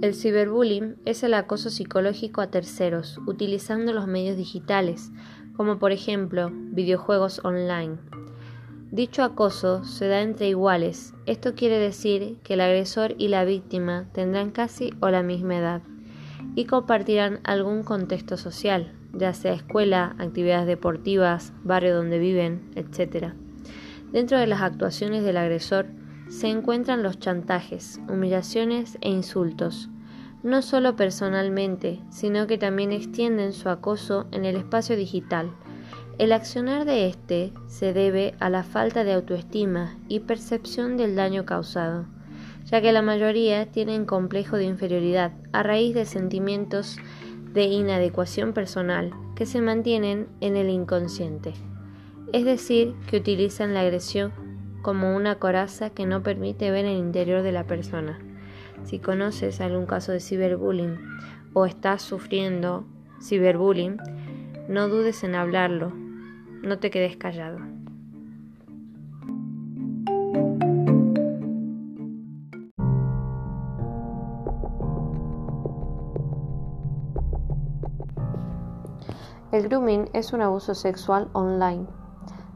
El ciberbullying es el acoso psicológico a terceros utilizando los medios digitales, como por ejemplo videojuegos online. Dicho acoso se da entre iguales, esto quiere decir que el agresor y la víctima tendrán casi o la misma edad y compartirán algún contexto social, ya sea escuela, actividades deportivas, barrio donde viven, etc. Dentro de las actuaciones del agresor se encuentran los chantajes, humillaciones e insultos, no solo personalmente, sino que también extienden su acoso en el espacio digital. El accionar de éste se debe a la falta de autoestima y percepción del daño causado, ya que la mayoría tienen complejo de inferioridad a raíz de sentimientos de inadecuación personal que se mantienen en el inconsciente, es decir, que utilizan la agresión como una coraza que no permite ver el interior de la persona. Si conoces algún caso de ciberbullying o estás sufriendo ciberbullying, no dudes en hablarlo, no te quedes callado. El grooming es un abuso sexual online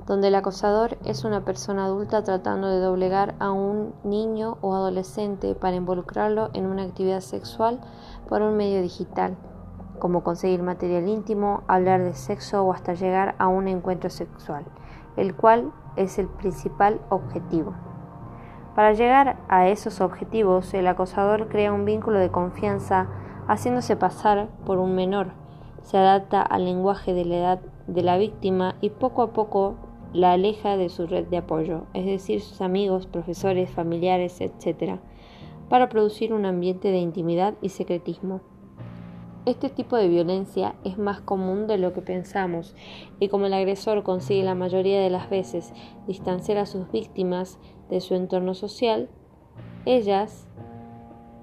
donde el acosador es una persona adulta tratando de doblegar a un niño o adolescente para involucrarlo en una actividad sexual por un medio digital, como conseguir material íntimo, hablar de sexo o hasta llegar a un encuentro sexual, el cual es el principal objetivo. Para llegar a esos objetivos, el acosador crea un vínculo de confianza haciéndose pasar por un menor, se adapta al lenguaje de la edad de la víctima y poco a poco la aleja de su red de apoyo, es decir, sus amigos, profesores, familiares, etc., para producir un ambiente de intimidad y secretismo. Este tipo de violencia es más común de lo que pensamos y como el agresor consigue la mayoría de las veces distanciar a sus víctimas de su entorno social, ellas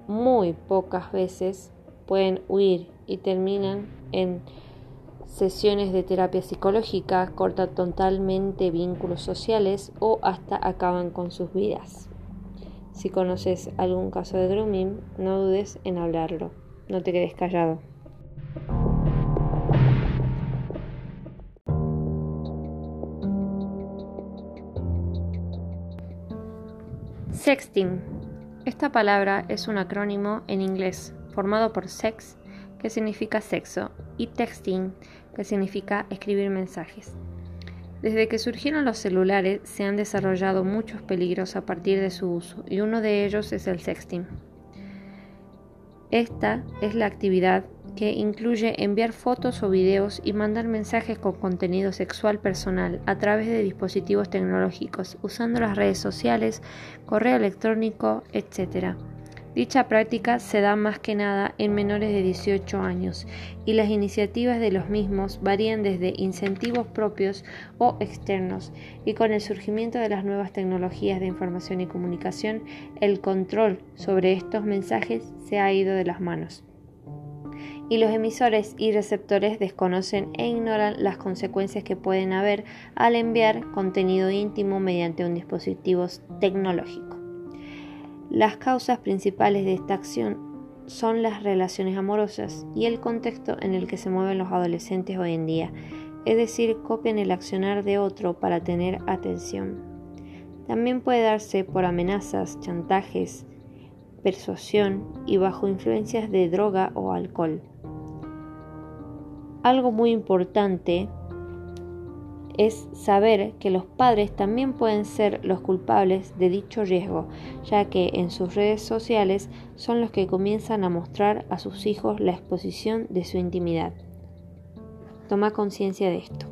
muy pocas veces pueden huir y terminan en sesiones de terapia psicológica, cortan totalmente vínculos sociales o hasta acaban con sus vidas. Si conoces algún caso de grooming, no dudes en hablarlo, no te quedes callado. Sexting. Esta palabra es un acrónimo en inglés formado por sex, que significa sexo, y texting, que significa escribir mensajes. Desde que surgieron los celulares se han desarrollado muchos peligros a partir de su uso y uno de ellos es el sexting. Esta es la actividad que incluye enviar fotos o videos y mandar mensajes con contenido sexual personal a través de dispositivos tecnológicos, usando las redes sociales, correo electrónico, etc. Dicha práctica se da más que nada en menores de 18 años y las iniciativas de los mismos varían desde incentivos propios o externos y con el surgimiento de las nuevas tecnologías de información y comunicación, el control sobre estos mensajes se ha ido de las manos. Y los emisores y receptores desconocen e ignoran las consecuencias que pueden haber al enviar contenido íntimo mediante un dispositivo tecnológico. Las causas principales de esta acción son las relaciones amorosas y el contexto en el que se mueven los adolescentes hoy en día, es decir, copian el accionar de otro para tener atención. También puede darse por amenazas, chantajes, persuasión y bajo influencias de droga o alcohol. Algo muy importante es saber que los padres también pueden ser los culpables de dicho riesgo, ya que en sus redes sociales son los que comienzan a mostrar a sus hijos la exposición de su intimidad. Toma conciencia de esto.